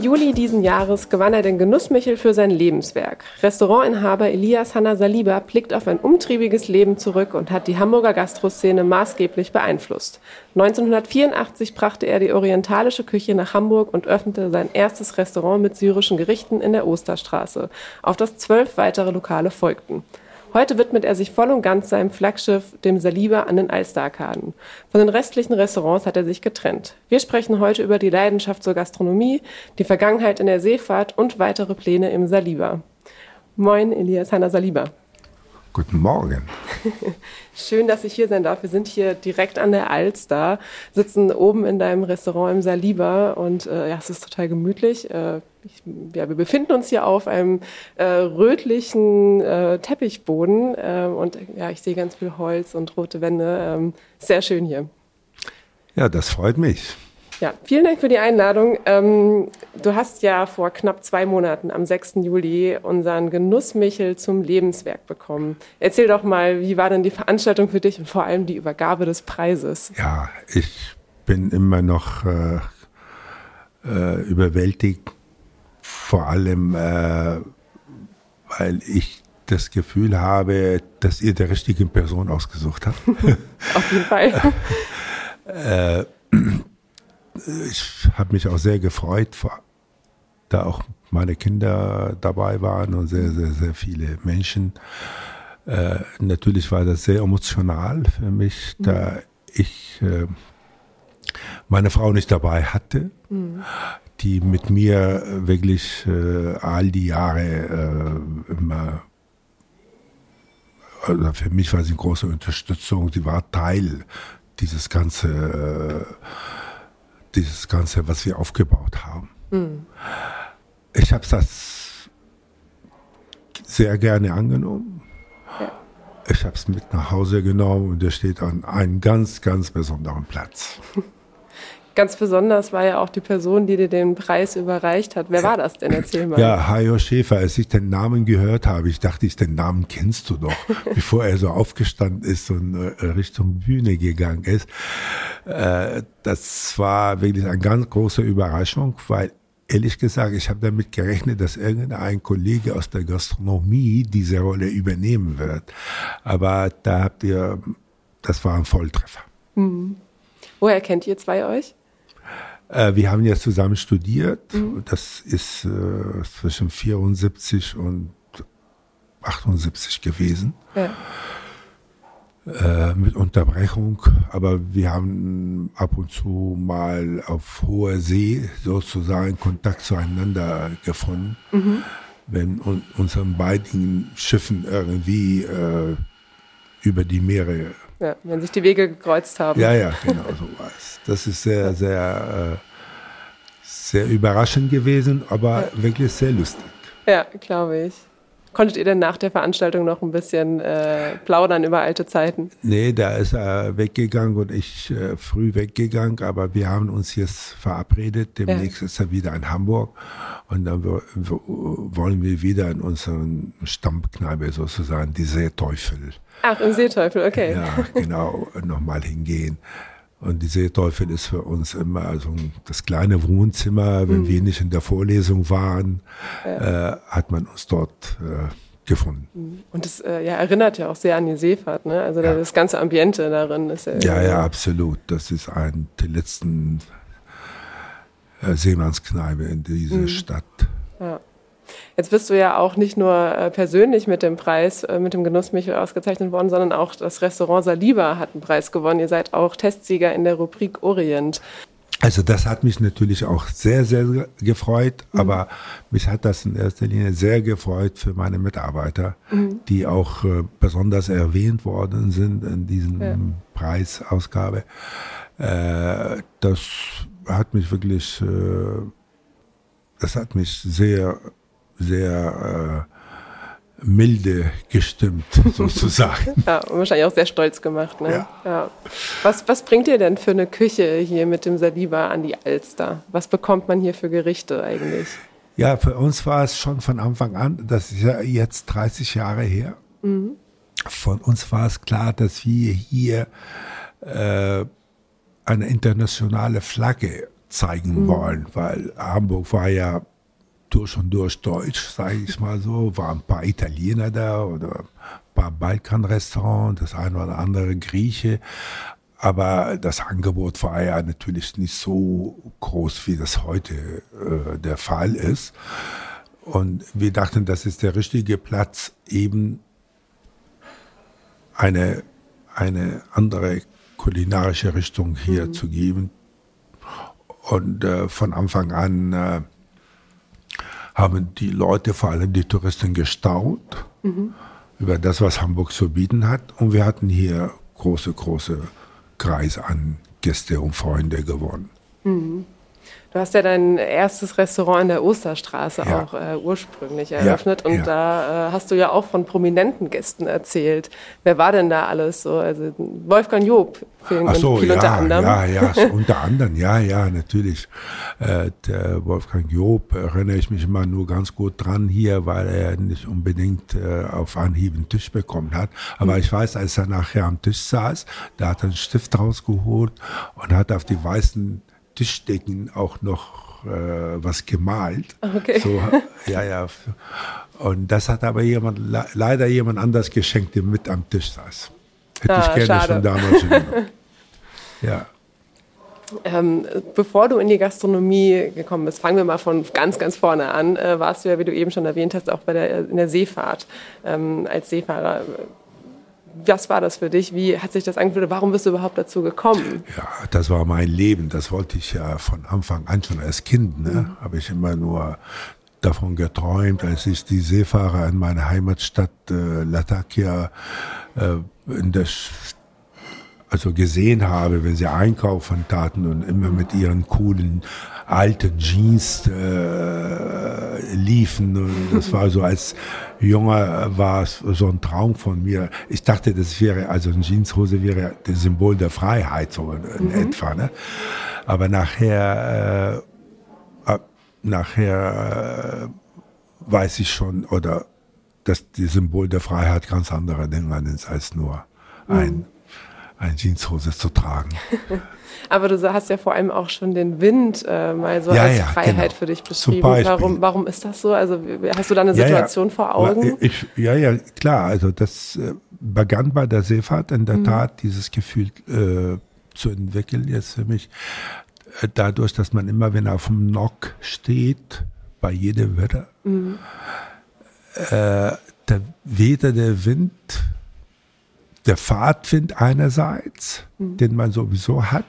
Juli diesen Jahres gewann er den Genussmichel für sein Lebenswerk. Restaurantinhaber Elias Hanna Saliba blickt auf ein umtriebiges Leben zurück und hat die Hamburger Gastroszene maßgeblich beeinflusst. 1984 brachte er die orientalische Küche nach Hamburg und öffnete sein erstes Restaurant mit syrischen Gerichten in der Osterstraße, auf das zwölf weitere Lokale folgten. Heute widmet er sich voll und ganz seinem Flaggschiff, dem Saliba an den Alsterarkaden. Von den restlichen Restaurants hat er sich getrennt. Wir sprechen heute über die Leidenschaft zur Gastronomie, die Vergangenheit in der Seefahrt und weitere Pläne im Saliba. Moin, Elias Hanna Saliba. Guten Morgen. Schön, dass ich hier sein darf. Wir sind hier direkt an der Alster, sitzen oben in deinem Restaurant im Saliba und äh, ja, es ist total gemütlich. Äh, ich, ja, wir befinden uns hier auf einem äh, rötlichen äh, Teppichboden äh, und ja, ich sehe ganz viel Holz und rote Wände. Ähm, sehr schön hier. Ja, das freut mich. Ja, vielen Dank für die Einladung. Ähm, du hast ja vor knapp zwei Monaten, am 6. Juli, unseren Genussmichel zum Lebenswerk bekommen. Erzähl doch mal, wie war denn die Veranstaltung für dich und vor allem die Übergabe des Preises? Ja, ich bin immer noch äh, äh, überwältigt, vor allem, äh, weil ich das Gefühl habe, dass ihr der richtigen Person ausgesucht habt. Auf jeden Fall. äh, ich habe mich auch sehr gefreut, da auch meine Kinder dabei waren und sehr, sehr, sehr viele Menschen. Äh, natürlich war das sehr emotional für mich, mhm. da ich äh, meine Frau nicht dabei hatte, mhm. die mit mir wirklich äh, all die Jahre äh, immer also für mich war sie eine große Unterstützung. Sie war Teil dieses ganze äh, dieses Ganze, was wir aufgebaut haben. Mhm. Ich habe das sehr gerne angenommen. Ja. Ich habe es mit nach Hause genommen und es steht an einem ganz, ganz besonderen Platz. Ganz besonders war ja auch die Person, die dir den Preis überreicht hat. Wer war das denn? Erzähl mal. Ja, Hajo Schäfer. Als ich den Namen gehört habe, ich dachte, ich, den Namen kennst du doch, bevor er so aufgestanden ist und äh, Richtung Bühne gegangen ist. Äh, das war wirklich eine ganz große Überraschung, weil ehrlich gesagt, ich habe damit gerechnet, dass irgendein Kollege aus der Gastronomie diese Rolle übernehmen wird. Aber da habt ihr, das war ein Volltreffer. Mhm. Woher kennt ihr zwei euch? Äh, wir haben ja zusammen studiert. Mhm. Das ist äh, zwischen 74 und 78 gewesen. Ja. Äh, mit Unterbrechung, aber wir haben ab und zu mal auf hoher See sozusagen Kontakt zueinander gefunden, mhm. wenn un unseren beiden Schiffen irgendwie äh, über die Meere ja, wenn sich die Wege gekreuzt haben. Ja, ja, genau so war es. Das ist sehr, sehr, äh, sehr überraschend gewesen, aber ja. wirklich sehr lustig. Ja, glaube ich. Konntet ihr denn nach der Veranstaltung noch ein bisschen äh, plaudern über alte Zeiten? Nee, da ist er weggegangen und ich äh, früh weggegangen, aber wir haben uns jetzt verabredet. Demnächst ja. ist er wieder in Hamburg und dann wollen wir wieder in unseren Stammkneipe sozusagen, die Seeteufel. Ach, im Seeteufel, okay. Ja, genau, nochmal hingehen. Und die Seeteufel ist für uns immer also das kleine Wohnzimmer. Wenn mhm. wir nicht in der Vorlesung waren, ja. äh, hat man uns dort äh, gefunden. Mhm. Und das äh, ja, erinnert ja auch sehr an die Seefahrt, ne? Also ja. das ganze Ambiente darin ist ja. Ja, ja, absolut. Das ist ein der letzten äh, Seemannskneipe in dieser mhm. Stadt. Ja. Jetzt bist du ja auch nicht nur äh, persönlich mit dem Preis, äh, mit dem Genussmichel ausgezeichnet worden, sondern auch das Restaurant Saliba hat einen Preis gewonnen. Ihr seid auch Testsieger in der Rubrik Orient. Also das hat mich natürlich auch sehr, sehr gefreut, mhm. aber mich hat das in erster Linie sehr gefreut für meine Mitarbeiter, mhm. die auch äh, besonders erwähnt worden sind in diesem ja. Preisausgabe. Äh, das hat mich wirklich, äh, das hat mich sehr, sehr äh, milde gestimmt, sozusagen. ja, und wahrscheinlich auch sehr stolz gemacht. Ne? Ja. ja. Was, was bringt ihr denn für eine Küche hier mit dem Saliba an die Alster? Was bekommt man hier für Gerichte eigentlich? Ja, für uns war es schon von Anfang an, das ist ja jetzt 30 Jahre her, mhm. von uns war es klar, dass wir hier äh, eine internationale Flagge zeigen mhm. wollen, weil Hamburg war ja durch und durch deutsch, sage ich mal so. Waren ein paar Italiener da oder ein paar Balkanrestaurants, das eine oder andere Grieche. Aber das Angebot war ja natürlich nicht so groß, wie das heute äh, der Fall ist. Und wir dachten, das ist der richtige Platz, eben eine, eine andere kulinarische Richtung hier mhm. zu geben. Und äh, von Anfang an äh, haben die Leute, vor allem die Touristen, gestaunt mhm. über das, was Hamburg zu bieten hat. Und wir hatten hier große, große Kreis an Gäste und Freunde gewonnen. Mhm. Du hast ja dein erstes Restaurant in der Osterstraße ja. auch äh, ursprünglich eröffnet ja, und ja. da äh, hast du ja auch von prominenten Gästen erzählt. Wer war denn da alles so? Also Wolfgang Job vielen Ach so, ja, unter anderem. Ja, ja, unter anderem, ja, ja, natürlich. Äh, der Wolfgang Job erinnere ich mich immer nur ganz gut dran hier, weil er nicht unbedingt äh, auf Anhieb einen Tisch bekommen hat. Aber mhm. ich weiß, als er nachher am Tisch saß, da hat er einen Stift rausgeholt und hat auf die weißen Tischdecken auch noch äh, was gemalt. Okay. So, ja, ja. Und das hat aber jemand, leider jemand anders geschenkt, der mit am Tisch saß. Hätte ah, ich gerne schade. schon damals genommen. Ja. Ähm, bevor du in die Gastronomie gekommen bist, fangen wir mal von ganz, ganz vorne an. Äh, warst du ja, wie du eben schon erwähnt hast, auch bei der, in der Seefahrt ähm, als Seefahrer was war das für dich? Wie hat sich das angefühlt? Warum bist du überhaupt dazu gekommen? Ja, das war mein Leben. Das wollte ich ja von Anfang an schon als Kind. Ne? Mhm. Habe ich immer nur davon geträumt, als ich die Seefahrer in meiner Heimatstadt äh, Latakia äh, in der also gesehen habe, wenn sie einkaufen taten und immer mit ihren coolen alten Jeans äh, liefen. Das war so als Junger war es so ein Traum von mir. Ich dachte, das wäre, also eine Jeanshose wäre das Symbol der Freiheit, so in mhm. etwa. Ne? Aber nachher, äh, nachher äh, weiß ich schon, oder dass die Symbol der Freiheit ganz andere Dinge ist als nur ein mhm eine Jeanshose zu tragen. Aber du hast ja vor allem auch schon den Wind äh, mal so ja, als ja, Freiheit genau. für dich beschrieben. Warum, warum ist das so? Also hast du da eine Situation ja, vor Augen? Ich, ja, ja, klar. Also das äh, begann bei der Seefahrt in der mhm. Tat, dieses Gefühl äh, zu entwickeln jetzt für mich. Äh, dadurch, dass man immer, wenn er auf dem Nock steht, bei jedem Wetter, mhm. äh, da weder der Wind der Fahrtwind einerseits, mhm. den man sowieso hat,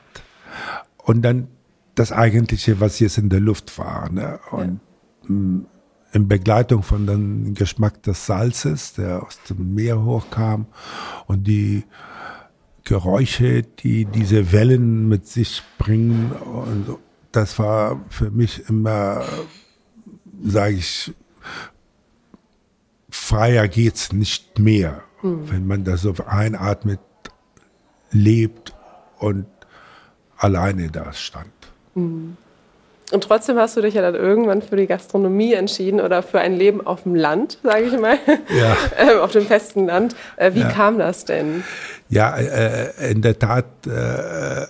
und dann das Eigentliche, was jetzt in der Luft war. Ne? Und ja. Mm, in Begleitung von dem Geschmack des Salzes, der aus dem Meer hochkam und die Geräusche, die diese Wellen mit sich bringen. Und das war für mich immer, sage ich, freier geht's nicht mehr. Mhm. Wenn man da so einatmet, lebt und alleine da stand. Mhm. Und trotzdem hast du dich ja dann irgendwann für die Gastronomie entschieden oder für ein Leben auf dem Land, sage ich mal, ja. Ähm, auf dem festen Land. Äh, wie ja. kam das denn? Ja, äh, in der Tat äh,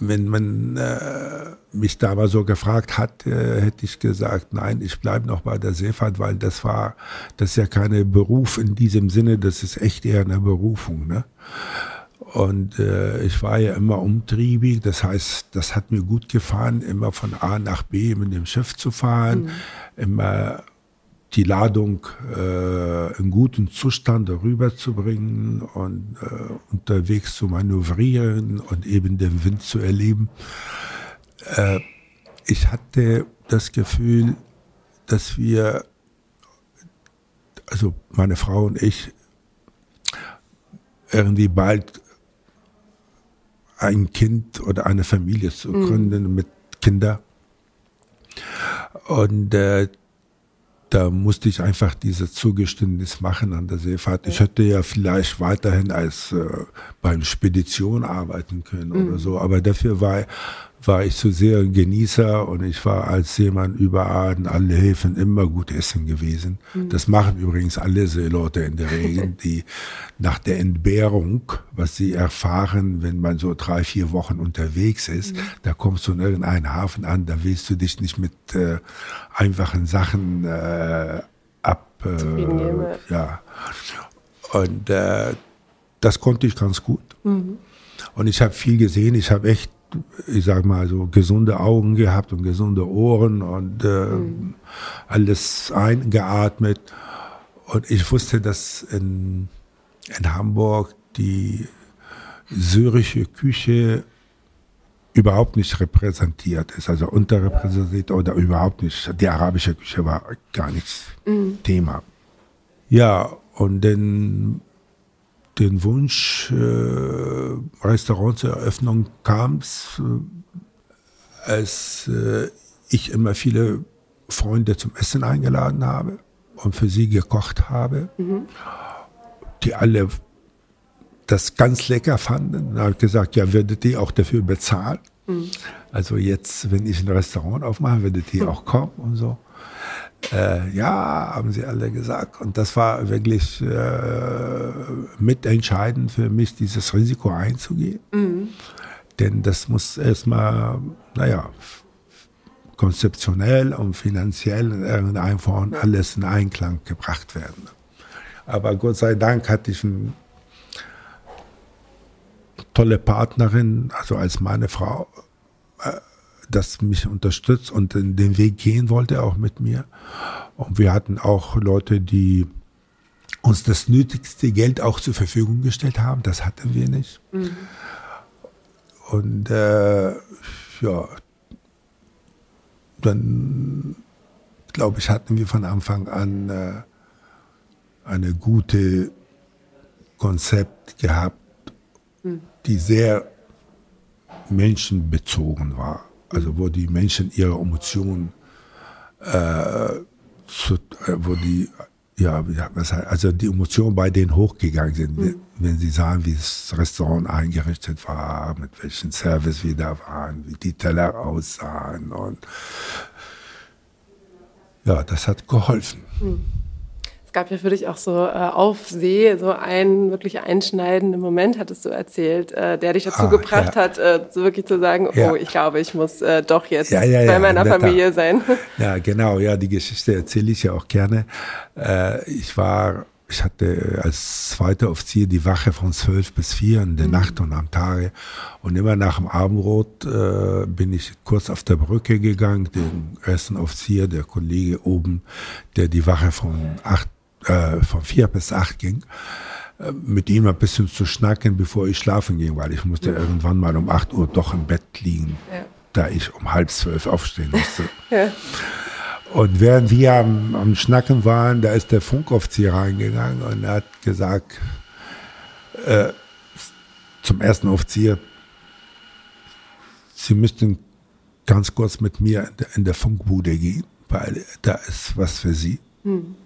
wenn man äh, mich da mal so gefragt hat, äh, hätte ich gesagt, nein, ich bleibe noch bei der Seefahrt, weil das war, das ist ja keine Beruf in diesem Sinne, das ist echt eher eine Berufung. Ne? Und äh, ich war ja immer umtriebig, das heißt, das hat mir gut gefallen, immer von A nach B mit dem Schiff zu fahren, mhm. immer die Ladung äh, in gutem Zustand rüberzubringen und äh, unterwegs zu manövrieren und eben den Wind zu erleben. Äh, ich hatte das Gefühl, dass wir, also meine Frau und ich, irgendwie bald ein Kind oder eine Familie zu mhm. gründen mhm. mit Kindern. Und äh, da musste ich einfach dieses Zugeständnis machen an der Seefahrt. Ich hätte ja vielleicht weiterhin als äh, beim Spedition arbeiten können mhm. oder so, aber dafür war war ich zu sehr ein Genießer und ich war als Seemann überall in alle Häfen immer gut essen gewesen. Mhm. Das machen übrigens alle Seeleute in der Regel, die nach der Entbehrung, was sie erfahren, wenn man so drei, vier Wochen unterwegs ist, mhm. da kommst du in irgendeinen Hafen an, da willst du dich nicht mit äh, einfachen Sachen äh, ab. Äh, ja. Und äh, das konnte ich ganz gut. Mhm. Und ich habe viel gesehen. Ich habe echt ich sag mal so gesunde Augen gehabt und gesunde Ohren und äh, mhm. alles eingeatmet. Und ich wusste, dass in, in Hamburg die syrische Küche überhaupt nicht repräsentiert ist, also unterrepräsentiert oder überhaupt nicht. Die arabische Küche war gar nichts mhm. Thema. Ja, und dann den Wunsch, äh, Restaurantseröffnung kam es, äh, als äh, ich immer viele Freunde zum Essen eingeladen habe und für sie gekocht habe, mhm. die alle das ganz lecker fanden. Da habe ich gesagt, ja, würdet ihr auch dafür bezahlen? Mhm. Also jetzt, wenn ich ein Restaurant aufmache, würdet ihr mhm. auch kommen und so. Äh, ja, haben sie alle gesagt. Und das war wirklich äh, mitentscheidend für mich, dieses Risiko einzugehen. Mhm. Denn das muss erstmal, naja, konzeptionell und finanziell in irgendeiner Form alles in Einklang gebracht werden. Aber Gott sei Dank hatte ich eine tolle Partnerin, also als meine Frau. Äh, das mich unterstützt und den Weg gehen wollte, auch mit mir. Und wir hatten auch Leute, die uns das nötigste Geld auch zur Verfügung gestellt haben. Das hatten wir nicht. Mhm. Und äh, ja, dann glaube ich, hatten wir von Anfang an äh, eine gute Konzept gehabt, mhm. die sehr menschenbezogen war also wo die Menschen ihre Emotionen, äh, zu, äh, wo die, ja, was heißt, also die Emotionen bei denen hochgegangen sind, mhm. wenn sie sahen, wie das Restaurant eingerichtet war, mit welchem Service wir da waren, wie die Teller aussahen und ja, das hat geholfen. Mhm gab ja für dich auch so äh, auf See so einen wirklich einschneidenden Moment, hattest du erzählt, äh, der dich dazu ah, gebracht ja. hat, äh, so wirklich zu sagen, ja. oh, ich glaube, ich muss äh, doch jetzt ja, bei meiner Familie sein. Ja, genau, ja, die Geschichte erzähle ich ja auch gerne. Äh, ich war ich hatte als zweiter Offizier die Wache von zwölf bis vier in der mhm. Nacht und am Tage. Und immer nach dem Abendrot äh, bin ich kurz auf der Brücke gegangen, den ersten Offizier, der Kollege oben, der die Wache von acht äh, von vier bis acht ging, äh, mit ihm ein bisschen zu schnacken, bevor ich schlafen ging, weil ich musste ja. irgendwann mal um acht Uhr doch im Bett liegen, ja. da ich um halb zwölf aufstehen musste. ja. Und während wir am, am, Schnacken waren, da ist der Funkoffizier reingegangen und hat gesagt, äh, zum ersten Offizier, Sie müssten ganz kurz mit mir in der, in der Funkbude gehen, weil da ist was für Sie. Hm.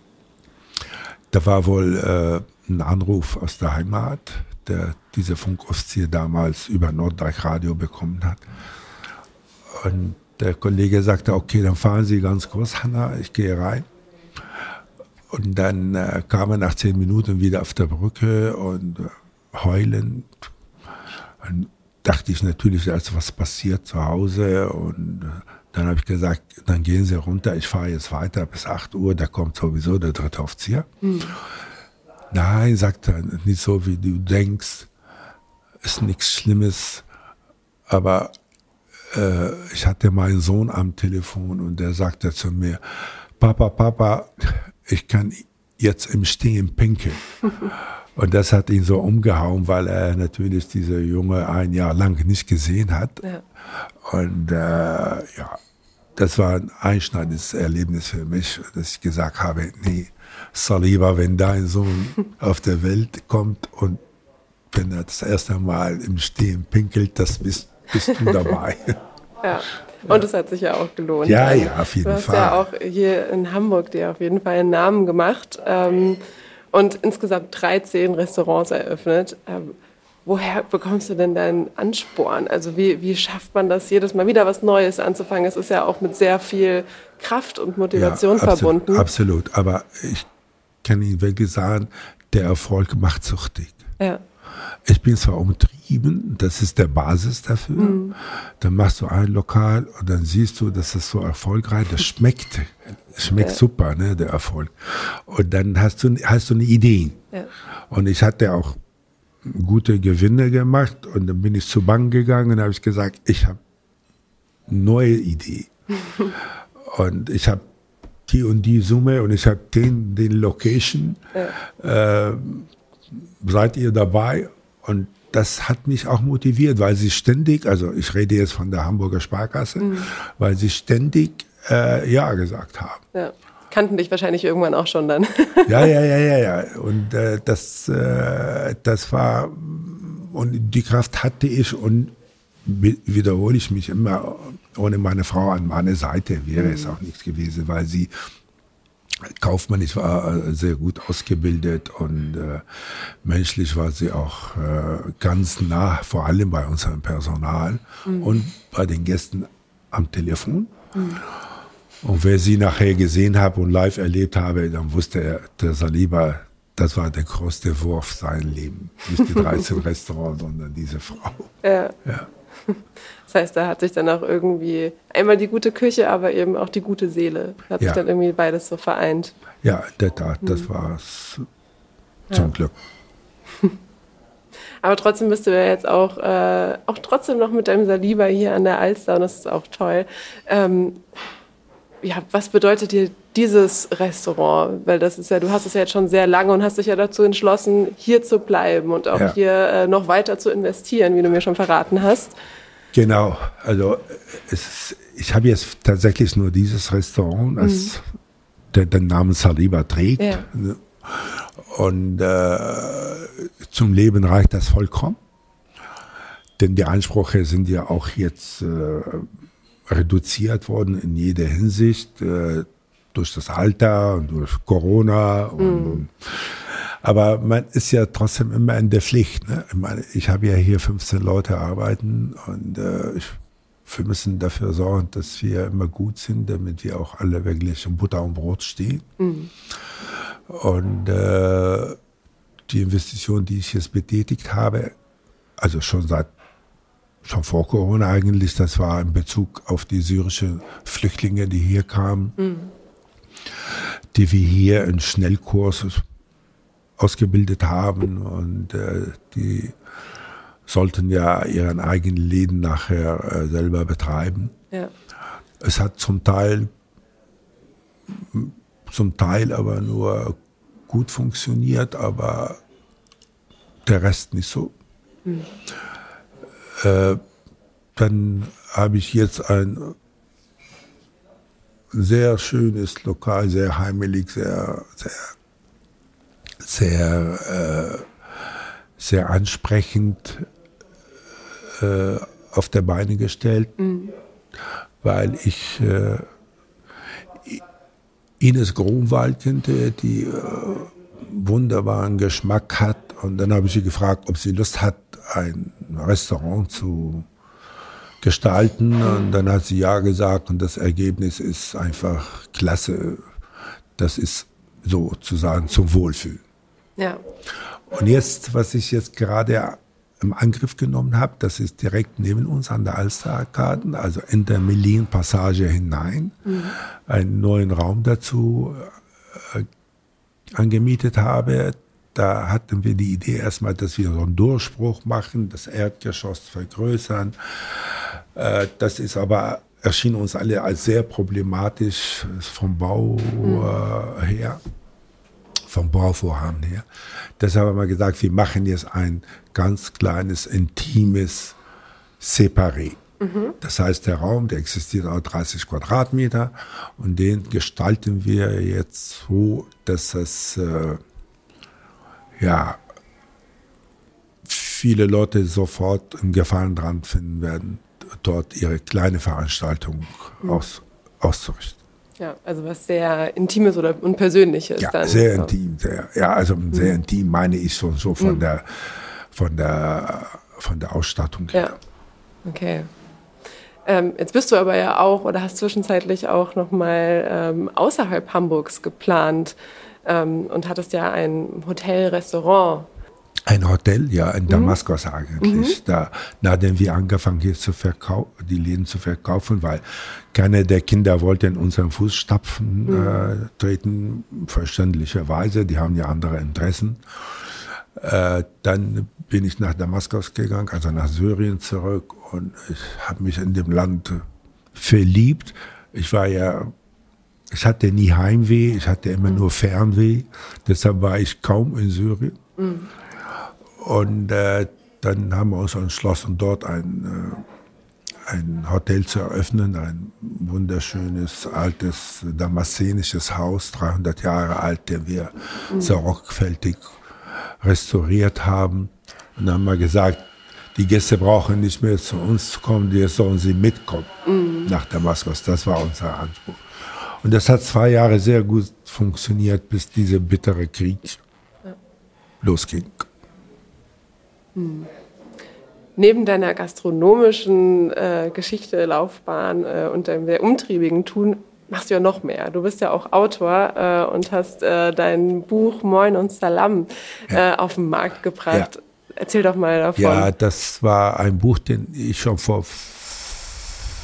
Da war wohl äh, ein Anruf aus der Heimat, der dieser Funkoffizier damals über Norddeich-Radio bekommen hat. Und der Kollege sagte, okay, dann fahren Sie ganz kurz, Hanna, ich gehe rein. Und dann äh, kam er nach zehn Minuten wieder auf der Brücke und äh, heulend. Dann dachte ich natürlich, als was passiert zu Hause. Und äh, dann habe ich gesagt, dann gehen Sie runter, ich fahre jetzt weiter bis 8 Uhr, da kommt sowieso der dritte Offizier. Mhm. Nein, sagt er, nicht so wie du denkst, ist nichts Schlimmes, aber äh, ich hatte meinen Sohn am Telefon und der sagte zu mir, Papa, Papa, ich kann jetzt im Stehen pinkeln. Und das hat ihn so umgehauen, weil er natürlich diese Junge ein Jahr lang nicht gesehen hat. Ja. Und äh, ja, das war ein einschneidendes Erlebnis für mich, dass ich gesagt habe, nee, Saliba, wenn dein Sohn auf der Welt kommt und wenn er das erste Mal im Stehen pinkelt, das bist, bist du dabei. ja. Und es hat sich ja auch gelohnt. Ja, ja, auf jeden du hast Fall. ja auch hier in Hamburg dir auf jeden Fall einen Namen gemacht ähm, und insgesamt 13 Restaurants eröffnet. Ähm, woher bekommst du denn deinen Ansporn? Also wie, wie schafft man das, jedes Mal wieder was Neues anzufangen? Es ist ja auch mit sehr viel Kraft und Motivation ja, absolut, verbunden. Absolut, aber ich kann Ihnen wirklich sagen, der Erfolg macht süchtig. Ja. Ich bin zwar umtrieben, das ist der Basis dafür. Mhm. Dann machst du ein Lokal und dann siehst du, dass das so erfolgreich, das schmeckt, schmeckt ja. super, ne, der Erfolg. Und dann hast du, hast du eine Idee. Ja. Und ich hatte auch gute Gewinne gemacht und dann bin ich zur Bank gegangen und habe ich gesagt, ich habe neue Idee. und ich habe die und die Summe und ich habe den, den Location. Ja. Äh, seid ihr dabei? Und das hat mich auch motiviert, weil sie ständig, also ich rede jetzt von der Hamburger Sparkasse, mhm. weil sie ständig äh, Ja gesagt haben. Ja. Kannten dich wahrscheinlich irgendwann auch schon dann. ja, ja, ja, ja, ja. Und äh, das, äh, das war, und die Kraft hatte ich und wiederhole ich mich immer, ohne meine Frau an meiner Seite wäre mhm. es auch nichts gewesen, weil sie kaufmännisch war äh, sehr gut ausgebildet und äh, menschlich war sie auch äh, ganz nah, vor allem bei unserem Personal mhm. und bei den Gästen am Telefon. Mhm. Und wer sie nachher gesehen hat und live erlebt habe, dann wusste er, der Saliba, das war der größte Wurf sein Leben. Nicht die 13 Restaurants, sondern diese Frau. Ja. ja. Das heißt, da hat sich dann auch irgendwie einmal die gute Küche, aber eben auch die gute Seele. Hat ja. sich dann irgendwie beides so vereint. Ja, der Tat, das hm. war es zum ja. Glück. Aber trotzdem bist du ja jetzt auch, äh, auch trotzdem noch mit deinem Saliba hier an der Alster und das ist auch toll. Ähm, ja, was bedeutet dir dieses Restaurant? Weil das ist ja, du hast es ja jetzt schon sehr lange und hast dich ja dazu entschlossen, hier zu bleiben und auch ja. hier äh, noch weiter zu investieren, wie du mir schon verraten hast. Genau, also es, ich habe jetzt tatsächlich nur dieses Restaurant, das mhm. der, den Namen Saliba trägt. Ja. Und äh, zum Leben reicht das vollkommen. Denn die Ansprüche sind ja auch jetzt äh, reduziert worden in jeder Hinsicht, äh, durch das Alter und durch Corona. Und, mhm. Aber man ist ja trotzdem immer in der Pflicht. Ne? Ich, meine, ich habe ja hier 15 Leute arbeiten und äh, ich, wir müssen dafür sorgen, dass wir immer gut sind, damit wir auch alle wirklich im Butter und Brot stehen. Mhm. Und äh, die Investition, die ich jetzt betätigt habe, also schon seit schon vor Corona eigentlich, das war in Bezug auf die syrischen Flüchtlinge, die hier kamen, mhm. die wir hier in Schnellkurs ausgebildet haben und äh, die sollten ja ihren eigenen Läden nachher äh, selber betreiben. Ja. Es hat zum Teil, zum Teil aber nur gut funktioniert, aber der Rest nicht so. Mhm. Äh, dann habe ich jetzt ein sehr schönes Lokal, sehr heimelig, sehr, sehr sehr, äh, sehr ansprechend äh, auf der Beine gestellt, mhm. weil ich äh, Ines Grunwald kannte, die äh, wunderbaren Geschmack hat. Und dann habe ich sie gefragt, ob sie Lust hat, ein Restaurant zu gestalten. Und dann hat sie ja gesagt und das Ergebnis ist einfach klasse. Das ist sozusagen zum Wohlfühlen. Ja. Und jetzt, was ich jetzt gerade im Angriff genommen habe, das ist direkt neben uns an der Alsterarkaden, also in der Melin-Passage hinein, mhm. einen neuen Raum dazu äh, angemietet habe. Da hatten wir die Idee erstmal, dass wir so einen Durchbruch machen, das Erdgeschoss vergrößern. Äh, das ist aber erschien uns alle als sehr problematisch vom Bau mhm. her, vom Bauvorhaben her. Deshalb haben wir gesagt, wir machen jetzt ein ganz kleines, intimes Separé. Mhm. Das heißt, der Raum, der existiert auch 30 Quadratmeter und den gestalten wir jetzt so, dass es äh, ja viele Leute sofort einen Gefallen dran finden werden, dort ihre kleine Veranstaltung mhm. aus, auszurichten. Ja, also was sehr Intimes oder und Persönliches ja, dann. Sehr so. intim, sehr, ja, also mhm. sehr intim meine ich so, so von mhm. der von der von der Ausstattung her. Ja. Okay. Ähm, jetzt bist du aber ja auch oder hast zwischenzeitlich auch nochmal ähm, außerhalb Hamburgs geplant ähm, und hattest ja ein Hotel, Restaurant ein Hotel, ja, in mhm. Damaskus mhm. eigentlich. Mhm. Da, nachdem wir angefangen hier zu verkaufen, die Läden zu verkaufen, weil keine der Kinder wollte in unseren Fußstapfen mhm. äh, treten, verständlicherweise, die haben ja andere Interessen. Äh, dann bin ich nach Damaskus gegangen, also nach Syrien zurück und ich habe mich in dem Land verliebt. Ich war ja, ich hatte nie Heimweh, ich hatte immer mhm. nur Fernweh, deshalb war ich kaum in Syrien. Mhm. Und äh, dann haben wir uns entschlossen, dort ein, äh, ein Hotel zu eröffnen, ein wunderschönes, altes, damaszenisches Haus, 300 Jahre alt, den wir mhm. sehr sorgfältig restauriert haben. Und dann haben wir gesagt, die Gäste brauchen nicht mehr zu uns zu kommen, jetzt sollen sie mitkommen mhm. nach Damaskus. Das war unser Anspruch. Und das hat zwei Jahre sehr gut funktioniert, bis dieser bittere Krieg losging. Hm. Neben deiner gastronomischen äh, Geschichte, Laufbahn äh, und deinem sehr umtriebigen Tun machst du ja noch mehr. Du bist ja auch Autor äh, und hast äh, dein Buch Moin und Salam ja. Äh, auf den Markt gebracht. Ja. Erzähl doch mal davon. Ja, das war ein Buch, den ich schon vor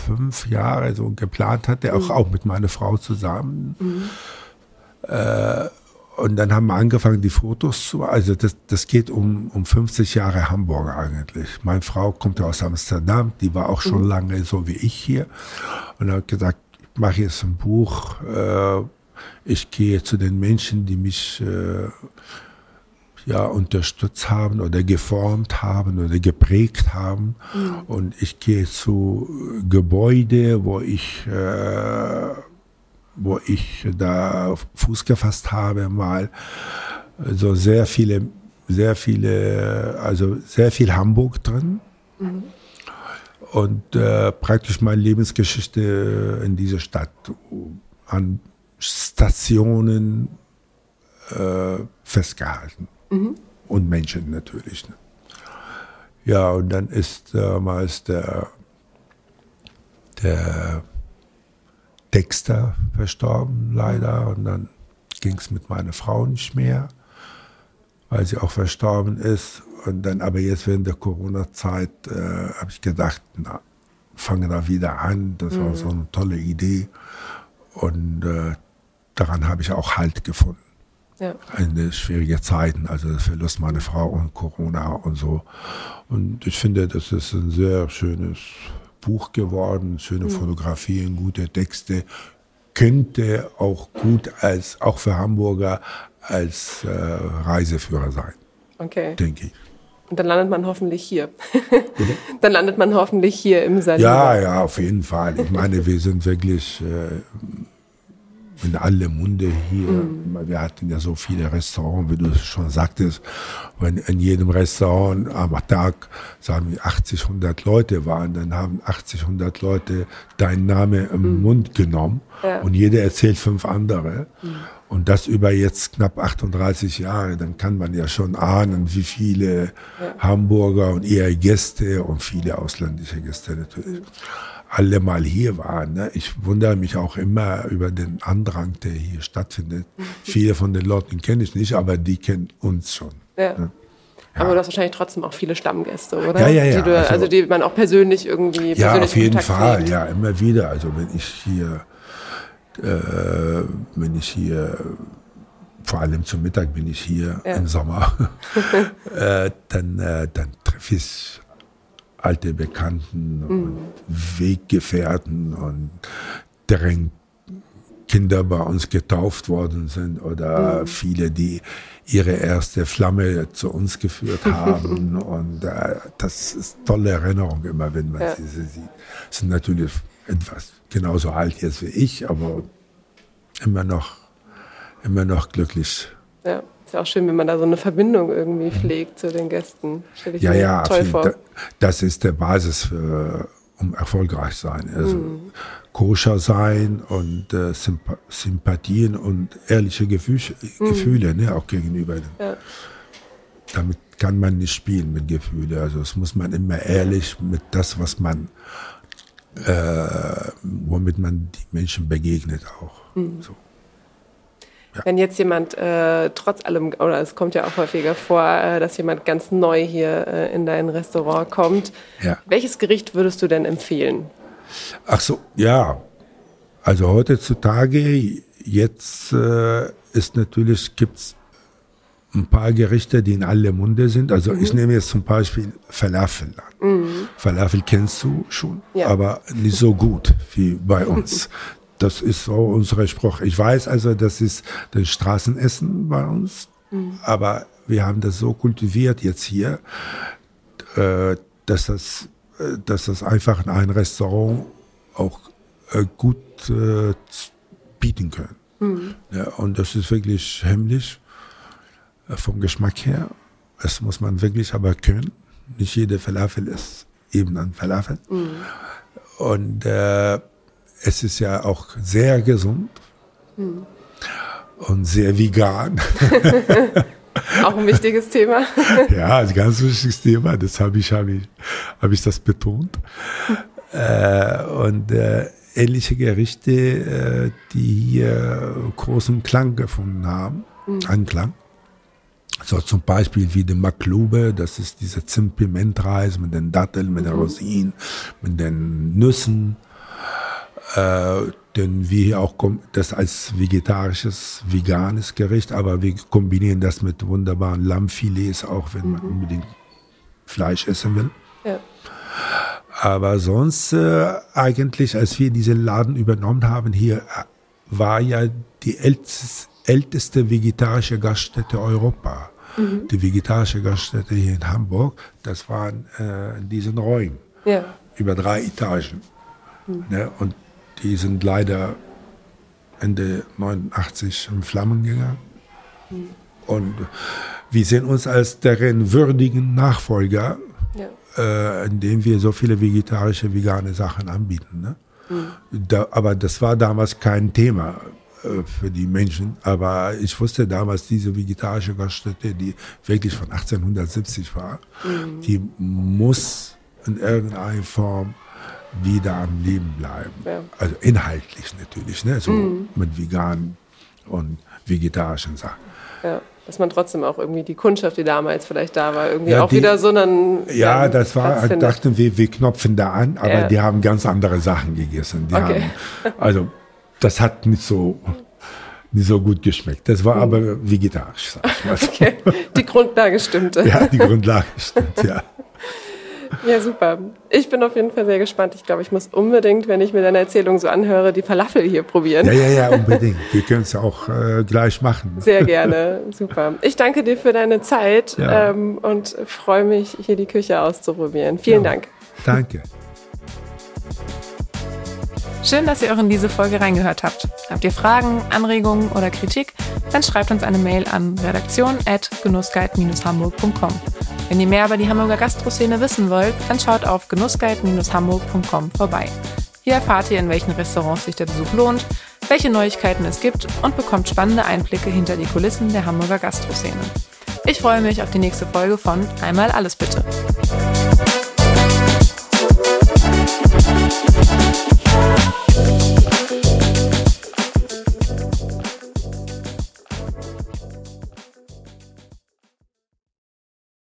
fünf Jahren so geplant hatte, mhm. auch, auch mit meiner Frau zusammen. Mhm. Äh, und dann haben wir angefangen, die Fotos zu, also das, das geht um, um 50 Jahre Hamburg eigentlich. Meine Frau kommt ja aus Amsterdam, die war auch schon mhm. lange so wie ich hier und hat gesagt, ich mache jetzt ein Buch, äh, ich gehe zu den Menschen, die mich äh, ja unterstützt haben oder geformt haben oder geprägt haben mhm. und ich gehe zu Gebäude, wo ich äh, wo ich da Fuß gefasst habe, mal so sehr viele, sehr viele, also sehr viel Hamburg drin. Mhm. Und äh, praktisch meine Lebensgeschichte in dieser Stadt an Stationen äh, festgehalten. Mhm. Und Menschen natürlich. Ne? Ja, und dann ist damals der, der Dexter verstorben, leider. Und dann ging es mit meiner Frau nicht mehr, weil sie auch verstorben ist. Und dann aber jetzt während der Corona-Zeit äh, habe ich gedacht, na, fange da wieder an. Das mhm. war so eine tolle Idee. Und äh, daran habe ich auch Halt gefunden. Ja. In schwierigen Zeiten, also der Verlust meiner Frau und Corona und so. Und ich finde, das ist ein sehr schönes Buch geworden, schöne mhm. Fotografien, gute Texte, könnte auch gut als, auch für Hamburger, als äh, Reiseführer sein. Okay. Denke ich. Und dann landet man hoffentlich hier. dann landet man hoffentlich hier im Salon. Ja, ja, auf jeden Fall. Ich meine, wir sind wirklich äh, in alle Munde hier. Mhm. Wir hatten ja so viele Restaurants, wie du schon sagtest. Wenn in jedem Restaurant am Tag, sagen wir, 80, 100 Leute waren, dann haben 80, 100 Leute deinen Namen im mhm. Mund genommen ja. und jeder erzählt fünf andere. Mhm. Und das über jetzt knapp 38 Jahre, dann kann man ja schon ahnen, wie viele ja. Hamburger und ihre Gäste und viele ausländische Gäste natürlich. Mhm alle mal hier waren. Ne? Ich wundere mich auch immer über den Andrang, der hier stattfindet. Viele von den Leuten kenne ich nicht, aber die kennen uns schon. Ja. Ne? Ja. Aber du hast wahrscheinlich trotzdem auch viele Stammgäste, oder? Ja, ja, ja. Die du, also, also, die man auch persönlich irgendwie Ja, persönlich auf jeden Kontakt Fall, fliegt. ja, immer wieder. Also wenn ich hier, äh, wenn ich hier, vor allem zum Mittag bin ich hier ja. im Sommer, äh, dann, äh, dann treffe ich alte Bekannten mhm. und Weggefährten und deren Kinder bei uns getauft worden sind oder mhm. viele, die ihre erste Flamme zu uns geführt haben. und äh, das ist tolle Erinnerung immer, wenn man ja. sie sieht. Sind natürlich etwas genauso alt jetzt wie ich, aber immer noch, immer noch glücklich. Ja, ja auch schön, wenn man da so eine Verbindung irgendwie pflegt zu den Gästen. Stell ich ja, mir ja, toll vor. das ist der Basis für, um erfolgreich sein. Also mhm. koscher sein und äh, Symp Sympathien und ehrliche Gefühl, mhm. Gefühle, ne, auch gegenüber. Ja. Damit kann man nicht spielen mit Gefühlen. Also es muss man immer ehrlich mit das, was man äh, womit man die Menschen begegnet auch. Mhm. So. Ja. Wenn jetzt jemand äh, trotz allem, oder es kommt ja auch häufiger vor, äh, dass jemand ganz neu hier äh, in dein Restaurant kommt, ja. welches Gericht würdest du denn empfehlen? Ach so, ja. Also heutzutage, jetzt äh, ist natürlich, gibt es ein paar Gerichte, die in alle Munde sind. Also mhm. ich nehme jetzt zum Beispiel Falafel an. Mhm. Falafel kennst du schon, ja. aber nicht so gut wie bei uns. Das ist so unser Spruch. Ich weiß also, das ist das Straßenessen bei uns, mhm. aber wir haben das so kultiviert jetzt hier, äh, dass das, äh, dass das einfach in einem Restaurant auch äh, gut bieten können. Mhm. Ja, und das ist wirklich himmlisch vom Geschmack her. Das muss man wirklich aber können. Nicht jede Falafel ist eben ein Falafel. Mhm. Und äh, es ist ja auch sehr gesund mhm. und sehr vegan. auch ein wichtiges Thema. ja, ein ganz wichtiges Thema. Das habe ich, habe ich, habe ich das betont. äh, und äh, ähnliche Gerichte, äh, die hier großen Klang gefunden haben, mhm. Anklang. So zum Beispiel wie die Maklube, das ist dieser Zimpimentreis mit den Datteln, mit den mhm. Rosinen, mit den Nüssen. Äh, denn wir auch das als vegetarisches, veganes Gericht, aber wir kombinieren das mit wunderbaren Lammfilets, auch wenn man mhm. unbedingt Fleisch essen will. Ja. Aber sonst äh, eigentlich, als wir diesen Laden übernommen haben, hier äh, war ja die älteste, älteste vegetarische Gaststätte Europa. Mhm. Die vegetarische Gaststätte hier in Hamburg, das waren äh, in diesen Räumen. Ja. Über drei Etagen. Mhm. Ne? Und die sind leider Ende 89 in Flammen gegangen. Und wir sehen uns als deren würdigen Nachfolger, ja. äh, indem wir so viele vegetarische, vegane Sachen anbieten. Ne? Mhm. Da, aber das war damals kein Thema. Äh, für die Menschen. Aber ich wusste damals, diese vegetarische Gaststätte, die wirklich von 1870 war, mhm. die muss in irgendeiner Form wieder am Leben bleiben. Ja. Also inhaltlich natürlich, ne? so mhm. mit veganen und vegetarischen Sachen. Ja, dass man trotzdem auch irgendwie die Kundschaft, die damals vielleicht da war, irgendwie ja, auch die, wieder so einen. Ja, das war, dachten wir, wir knopfen da an, aber ja. die haben ganz andere Sachen gegessen. Die okay. haben, also das hat nicht so nicht so gut geschmeckt. Das war mhm. aber vegetarisch, sag ich mal. Okay, die Grundlage stimmte. ja, die Grundlage stimmt, ja. Ja, super. Ich bin auf jeden Fall sehr gespannt. Ich glaube, ich muss unbedingt, wenn ich mir deine Erzählung so anhöre, die Falafel hier probieren. Ja, ja, ja, unbedingt. Wir können es auch äh, gleich machen. Sehr gerne. Super. Ich danke dir für deine Zeit ja. ähm, und freue mich, hier die Küche auszuprobieren. Vielen ja. Dank. Danke. Schön, dass ihr auch in diese Folge reingehört habt. Habt ihr Fragen, Anregungen oder Kritik? Dann schreibt uns eine Mail an redaktion.genussguide-hamburg.com. Wenn ihr mehr über die Hamburger Gastroszene wissen wollt, dann schaut auf genussguide-hamburg.com vorbei. Hier erfahrt ihr, in welchen Restaurants sich der Besuch lohnt, welche Neuigkeiten es gibt und bekommt spannende Einblicke hinter die Kulissen der Hamburger Gastroszene. Ich freue mich auf die nächste Folge von Einmal alles bitte.